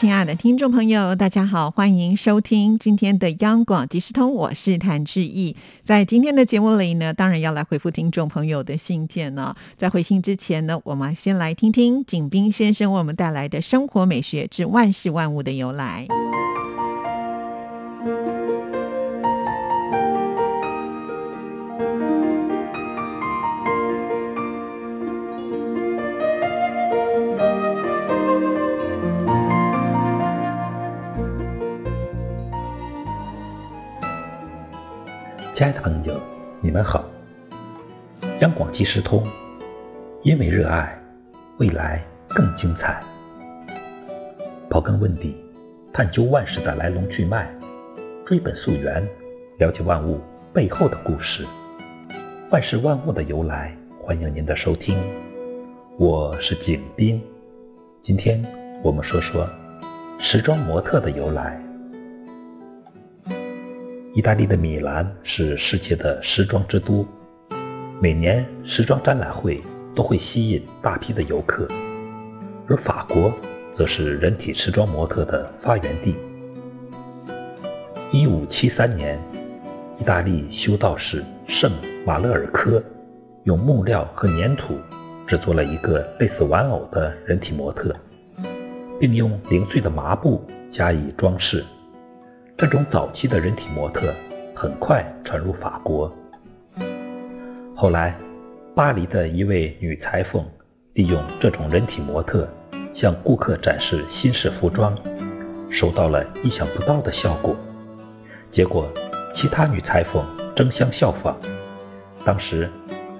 亲爱的听众朋友，大家好，欢迎收听今天的央广即时通，我是谭志毅。在今天的节目里呢，当然要来回复听众朋友的信件呢。在回信之前呢，我们先来听听景斌先生为我们带来的生活美学之万事万物的由来。亲爱的朋友，你们好。央广即时通，因为热爱，未来更精彩。刨根问底，探究万事的来龙去脉，追本溯源，了解万物背后的故事。万事万物的由来，欢迎您的收听。我是景斌，今天我们说说时装模特的由来。意大利的米兰是世界的时装之都，每年时装展览会都会吸引大批的游客，而法国则是人体时装模特的发源地。一五七三年，意大利修道士圣马勒尔科用木料和粘土制作了一个类似玩偶的人体模特，并用零碎的麻布加以装饰。这种早期的人体模特很快传入法国。后来，巴黎的一位女裁缝利用这种人体模特向顾客展示新式服装，收到了意想不到的效果。结果，其他女裁缝争相效仿。当时，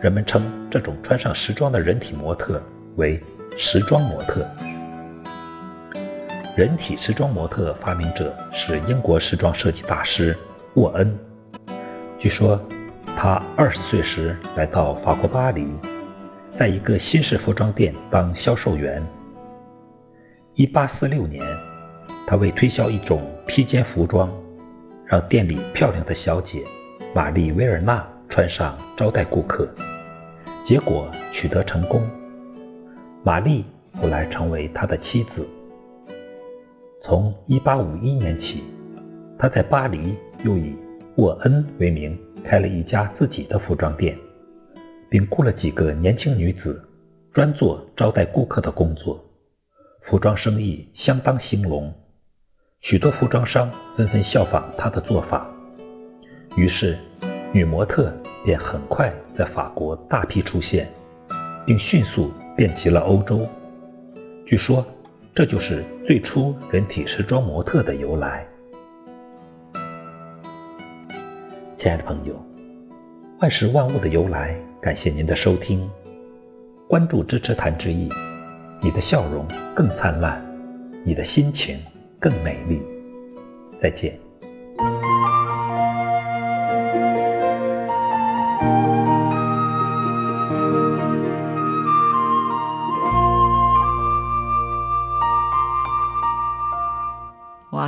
人们称这种穿上时装的人体模特为“时装模特”。人体时装模特发明者是英国时装设计大师沃恩。据说，他二十岁时来到法国巴黎，在一个新式服装店当销售员。一八四六年，他为推销一种披肩服装，让店里漂亮的小姐玛丽维尔纳穿上招待顾客，结果取得成功。玛丽后来成为他的妻子。从1851年起，他在巴黎又以沃恩为名开了一家自己的服装店，并雇了几个年轻女子，专做招待顾客的工作。服装生意相当兴隆，许多服装商纷纷效仿他的做法，于是女模特便很快在法国大批出现，并迅速遍及了欧洲。据说。这就是最初人体时装模特的由来。亲爱的朋友，万事万物的由来，感谢您的收听，关注支持谭志毅，你的笑容更灿烂，你的心情更美丽。再见。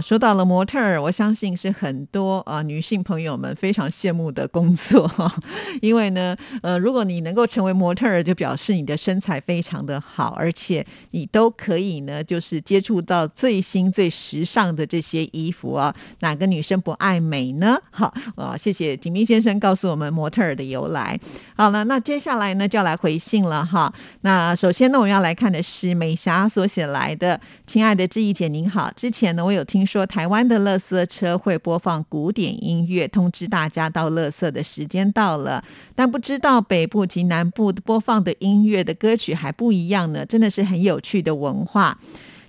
说到了模特儿，我相信是很多啊女性朋友们非常羡慕的工作。因为呢，呃，如果你能够成为模特儿，就表示你的身材非常的好，而且你都可以呢，就是接触到最新最时尚的这些衣服啊。哪个女生不爱美呢？好啊，谢谢景明先生告诉我们模特儿的由来。好了，那接下来呢就要来回信了哈。那首先呢，我们要来看的是美霞所写来的，亲爱的志毅姐您好，之前呢我有听。说台湾的乐色车会播放古典音乐，通知大家到乐色的时间到了，但不知道北部及南部播放的音乐的歌曲还不一样呢，真的是很有趣的文化。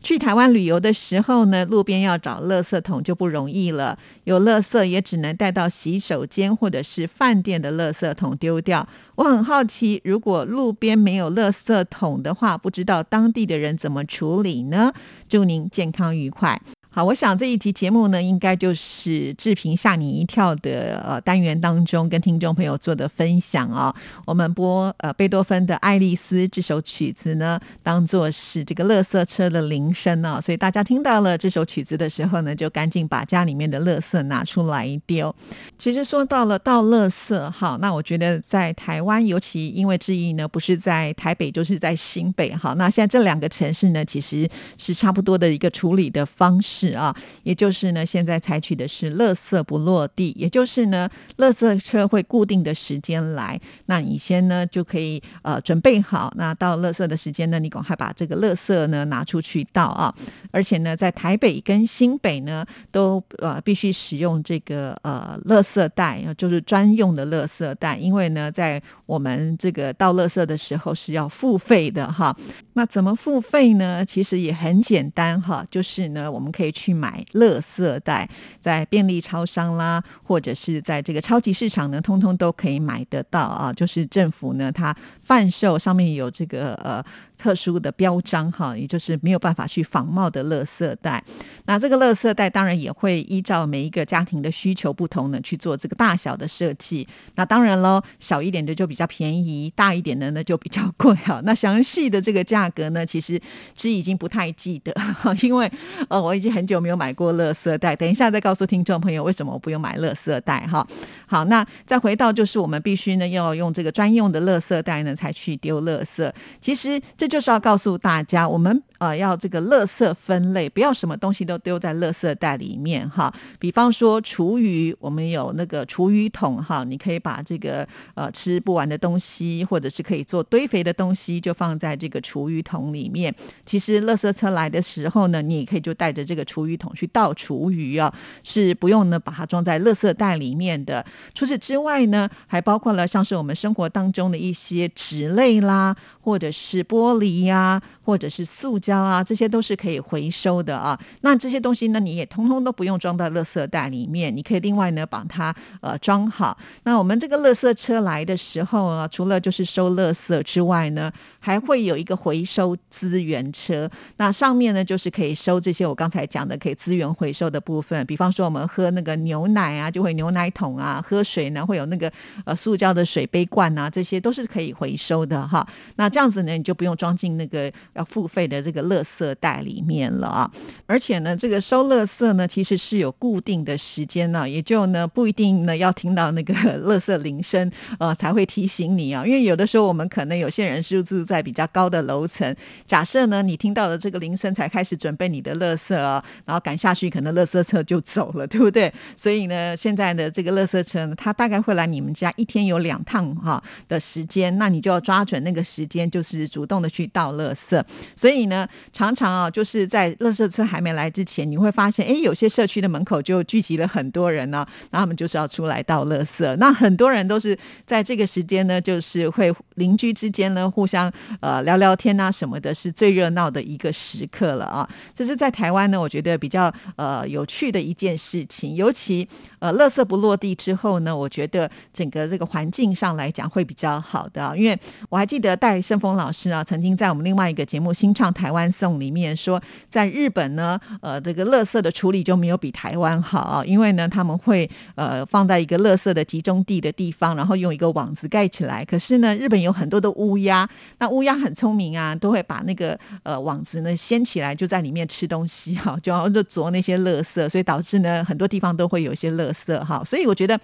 去台湾旅游的时候呢，路边要找垃圾桶就不容易了，有垃圾也只能带到洗手间或者是饭店的垃圾桶丢掉。我很好奇，如果路边没有垃圾桶的话，不知道当地的人怎么处理呢？祝您健康愉快。好，我想这一集节目呢，应该就是志平吓你一跳的呃单元当中跟听众朋友做的分享啊。我们播呃贝多芬的《爱丽丝》这首曲子呢，当做是这个垃圾车的铃声啊，所以大家听到了这首曲子的时候呢，就赶紧把家里面的垃圾拿出来丢。其实说到了倒垃圾哈，那我觉得在台湾，尤其因为志毅呢不是在台北，就是在新北哈，那现在这两个城市呢，其实是差不多的一个处理的方式。是啊，也就是呢，现在采取的是“垃圾不落地”，也就是呢，垃圾车会固定的时间来，那你先呢就可以呃准备好，那到垃圾的时间呢，你赶快把这个垃圾呢拿出去倒啊。而且呢，在台北跟新北呢，都呃必须使用这个呃垃圾袋，就是专用的垃圾袋，因为呢，在我们这个倒垃圾的时候是要付费的哈。那怎么付费呢？其实也很简单哈，就是呢，我们可以去买乐色袋，在便利超商啦，或者是在这个超级市场呢，通通都可以买得到啊。就是政府呢，它贩售上面有这个呃。特殊的标章哈，也就是没有办法去仿冒的垃圾袋。那这个垃圾袋当然也会依照每一个家庭的需求不同呢去做这个大小的设计。那当然喽，小一点的就比较便宜，大一点的呢就比较贵哈。那详细的这个价格呢，其实是已经不太记得，因为呃我已经很很久没有买过乐色袋。等一下再告诉听众朋友为什么我不用买乐色袋哈。好，那再回到就是我们必须呢要用这个专用的乐色袋呢才去丢乐色。其实这。就是要告诉大家，我们。啊，要这个垃圾分类，不要什么东西都丢在垃圾袋里面哈。比方说厨余，我们有那个厨余桶哈，你可以把这个呃吃不完的东西，或者是可以做堆肥的东西，就放在这个厨余桶里面。其实垃圾车来的时候呢，你也可以就带着这个厨余桶去倒厨余啊，是不用呢把它装在垃圾袋里面的。除此之外呢，还包括了像是我们生活当中的一些纸类啦，或者是玻璃呀，或者是塑胶。啊，这些都是可以回收的啊。那这些东西呢，你也通通都不用装到垃圾袋里面，你可以另外呢把它呃装好。那我们这个垃圾车来的时候啊，除了就是收垃圾之外呢，还会有一个回收资源车。那上面呢就是可以收这些我刚才讲的可以资源回收的部分。比方说我们喝那个牛奶啊，就会牛奶桶啊；喝水呢会有那个呃塑胶的水杯罐啊，这些都是可以回收的哈。那这样子呢，你就不用装进那个要付费的这。个垃圾袋里面了啊，而且呢，这个收垃圾呢，其实是有固定的时间呢，也就呢不一定呢要听到那个垃圾铃声呃才会提醒你啊，因为有的时候我们可能有些人是住在比较高的楼层，假设呢你听到了这个铃声才开始准备你的垃圾，然后赶下去可能垃圾车就走了，对不对？所以呢，现在的这个垃圾车呢，它大概会来你们家一天有两趟哈的时间，那你就要抓准那个时间，就是主动的去倒垃圾，所以呢。常常啊，就是在垃圾车还没来之前，你会发现，哎，有些社区的门口就聚集了很多人呢，那他们就是要出来倒垃圾。那很多人都是在这个时间呢，就是会邻居之间呢互相呃聊聊天啊什么的，是最热闹的一个时刻了啊。这是在台湾呢，我觉得比较呃有趣的一件事情。尤其呃，垃圾不落地之后呢，我觉得整个这个环境上来讲会比较好的。因为我还记得戴胜峰老师啊，曾经在我们另外一个节目《新唱台湾》。送里面说，在日本呢，呃，这个垃圾的处理就没有比台湾好，因为呢，他们会呃放在一个垃圾的集中地的地方，然后用一个网子盖起来。可是呢，日本有很多的乌鸦，那乌鸦很聪明啊，都会把那个呃网子呢掀起来，就在里面吃东西哈，就要就啄那些垃圾，所以导致呢很多地方都会有一些垃圾哈。所以我觉得。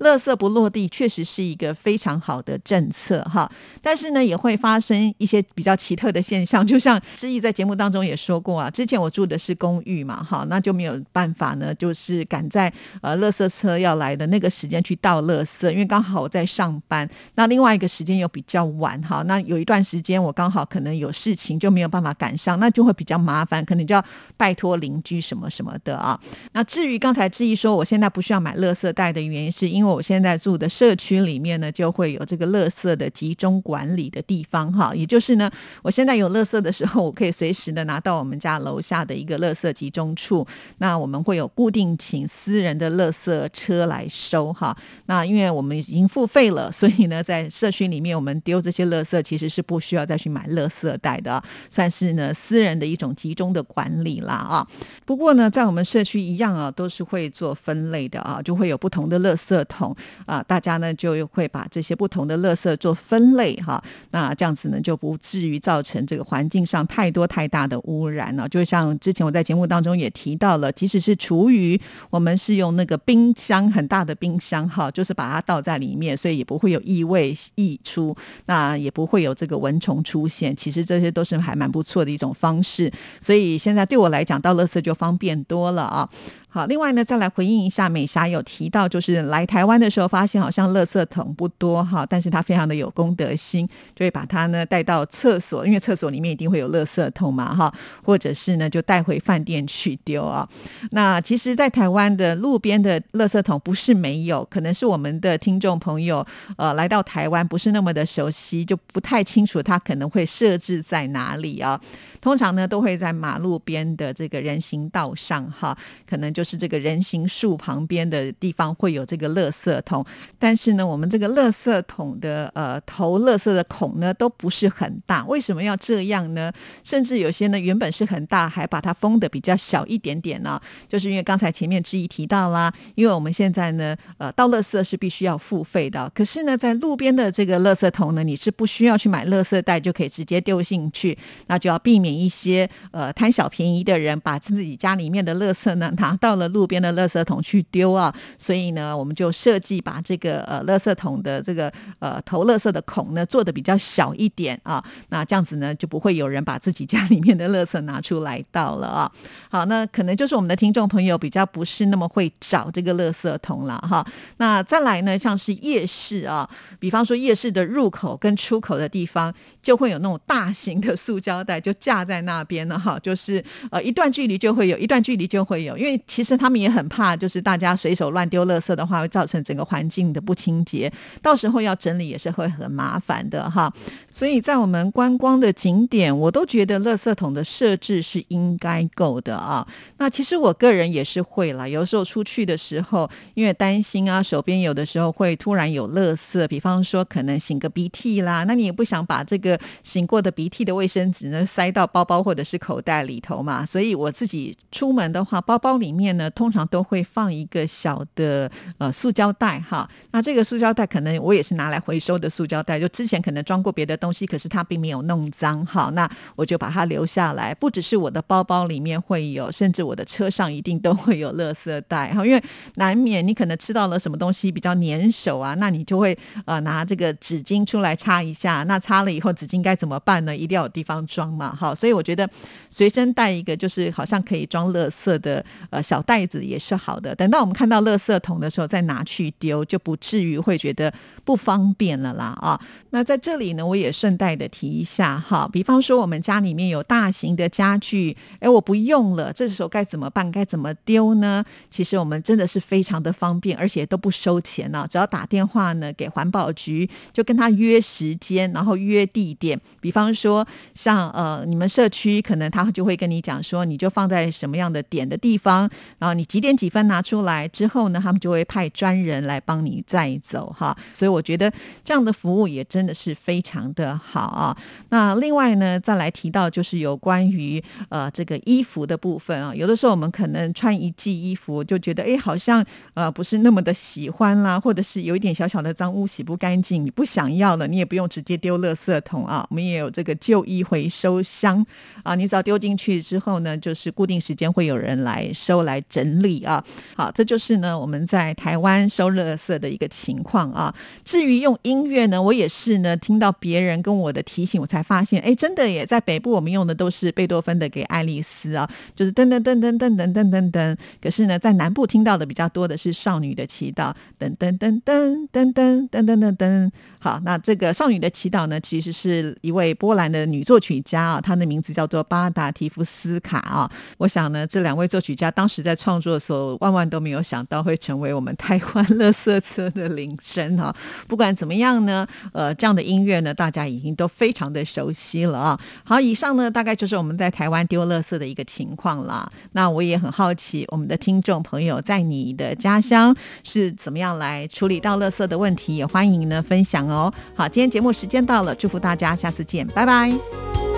垃圾不落地确实是一个非常好的政策哈，但是呢也会发生一些比较奇特的现象，就像志毅在节目当中也说过啊，之前我住的是公寓嘛哈，那就没有办法呢，就是赶在呃垃圾车要来的那个时间去倒垃圾，因为刚好我在上班，那另外一个时间又比较晚哈，那有一段时间我刚好可能有事情就没有办法赶上，那就会比较麻烦，可能就要拜托邻居什么什么的啊。那至于刚才志毅说我现在不需要买垃圾袋的原因，是因为我现在住的社区里面呢，就会有这个垃圾的集中管理的地方哈，也就是呢，我现在有垃圾的时候，我可以随时的拿到我们家楼下的一个垃圾集中处。那我们会有固定请私人的垃圾车来收哈。那因为我们已经付费了，所以呢，在社区里面我们丢这些垃圾其实是不需要再去买垃圾袋的，算是呢私人的一种集中的管理啦啊。不过呢，在我们社区一样啊，都是会做分类的啊，就会有不同的垃圾桶桶啊，大家呢就会把这些不同的垃圾做分类哈。那这样子呢，就不至于造成这个环境上太多太大的污染了。就像之前我在节目当中也提到了，即使是厨余，我们是用那个冰箱很大的冰箱哈，就是把它倒在里面，所以也不会有异味溢出，那也不会有这个蚊虫出现。其实这些都是还蛮不错的一种方式。所以现在对我来讲，倒垃圾就方便多了啊。好，另外呢，再来回应一下美霞有提到，就是来台湾的时候发现好像垃圾桶不多哈，但是他非常的有公德心，就会把它呢带到厕所，因为厕所里面一定会有垃圾桶嘛哈，或者是呢就带回饭店去丢啊。那其实，在台湾的路边的垃圾桶不是没有，可能是我们的听众朋友呃来到台湾不是那么的熟悉，就不太清楚它可能会设置在哪里啊。通常呢都会在马路边的这个人行道上哈，可能就就是这个人行树旁边的地方会有这个垃圾桶，但是呢，我们这个垃圾桶的呃投垃圾的孔呢都不是很大，为什么要这样呢？甚至有些呢原本是很大，还把它封的比较小一点点呢，就是因为刚才前面之一提到啦，因为我们现在呢呃倒垃圾是必须要付费的，可是呢在路边的这个垃圾桶呢，你是不需要去买垃圾袋就可以直接丢进去，那就要避免。一些呃贪小便宜的人把自己家里面的垃圾呢拿到到了路边的垃圾桶去丢啊，所以呢我们就设计把这个呃垃圾桶的这个呃投垃圾的孔呢做的比较小一点啊，那这样子呢就不会有人把自己家里面的垃圾拿出来倒了啊。好，那可能就是我们的听众朋友比较不是那么会找这个垃圾桶了哈。那再来呢，像是夜市啊，比方说夜市的入口跟出口的地方就会有那种大型的塑胶袋就架。在那边了，哈，就是呃，一段距离就会有一段距离就会有，因为其实他们也很怕，就是大家随手乱丢垃圾的话，会造成整个环境的不清洁，到时候要整理也是会很麻烦的哈。所以在我们观光的景点，我都觉得垃圾桶的设置是应该够的啊。那其实我个人也是会啦，有时候出去的时候，因为担心啊，手边有的时候会突然有垃圾，比方说可能擤个鼻涕啦，那你也不想把这个擤过的鼻涕的卫生纸呢塞到。包包或者是口袋里头嘛，所以我自己出门的话，包包里面呢通常都会放一个小的呃塑胶袋哈。那这个塑胶袋可能我也是拿来回收的塑胶袋，就之前可能装过别的东西，可是它并没有弄脏哈。那我就把它留下来，不只是我的包包里面会有，甚至我的车上一定都会有垃圾袋哈。因为难免你可能吃到了什么东西比较粘手啊，那你就会呃拿这个纸巾出来擦一下。那擦了以后纸巾该怎么办呢？一定要有地方装嘛哈。所以我觉得随身带一个就是好像可以装垃圾的呃小袋子也是好的。等到我们看到垃圾桶的时候再拿去丢，就不至于会觉得不方便了啦啊。那在这里呢，我也顺带的提一下哈，比方说我们家里面有大型的家具，哎，我不用了，这时候该怎么办？该怎么丢呢？其实我们真的是非常的方便，而且都不收钱呢，只要打电话呢给环保局，就跟他约时间，然后约地点。比方说像呃你们。社区可能他就会跟你讲说，你就放在什么样的点的地方，然后你几点几分拿出来之后呢，他们就会派专人来帮你载走哈。所以我觉得这样的服务也真的是非常的好啊。那另外呢，再来提到就是有关于呃这个衣服的部分啊，有的时候我们可能穿一季衣服就觉得哎好像呃不是那么的喜欢啦，或者是有一点小小的脏污洗不干净，你不想要了，你也不用直接丢垃圾桶啊，我们也有这个旧衣回收箱。啊，你只要丢进去之后呢，就是固定时间会有人来收来整理啊。好，这就是呢我们在台湾收垃圾的一个情况啊。至于用音乐呢，我也是呢听到别人跟我的提醒，我才发现，哎，真的也在北部我们用的都是贝多芬的《给爱丽丝》啊，就是噔噔噔噔噔噔噔噔噔。可是呢，在南部听到的比较多的是《少女的祈祷》，噔噔噔噔噔噔噔噔噔噔。好，那这个《少女的祈祷》呢，其实是一位波兰的女作曲家啊，她的名字叫做巴达提夫斯卡啊。我想呢，这两位作曲家当时在创作的时候，万万都没有想到会成为我们台湾乐色车的铃声哈。不管怎么样呢，呃，这样的音乐呢，大家已经都非常的熟悉了啊。好，以上呢大概就是我们在台湾丢乐色的一个情况啦。那我也很好奇，我们的听众朋友在你的家乡是怎么样来处理到乐色的问题，也欢迎呢分享哦。好，今天节目时间到了，祝福大家，下次见，拜拜。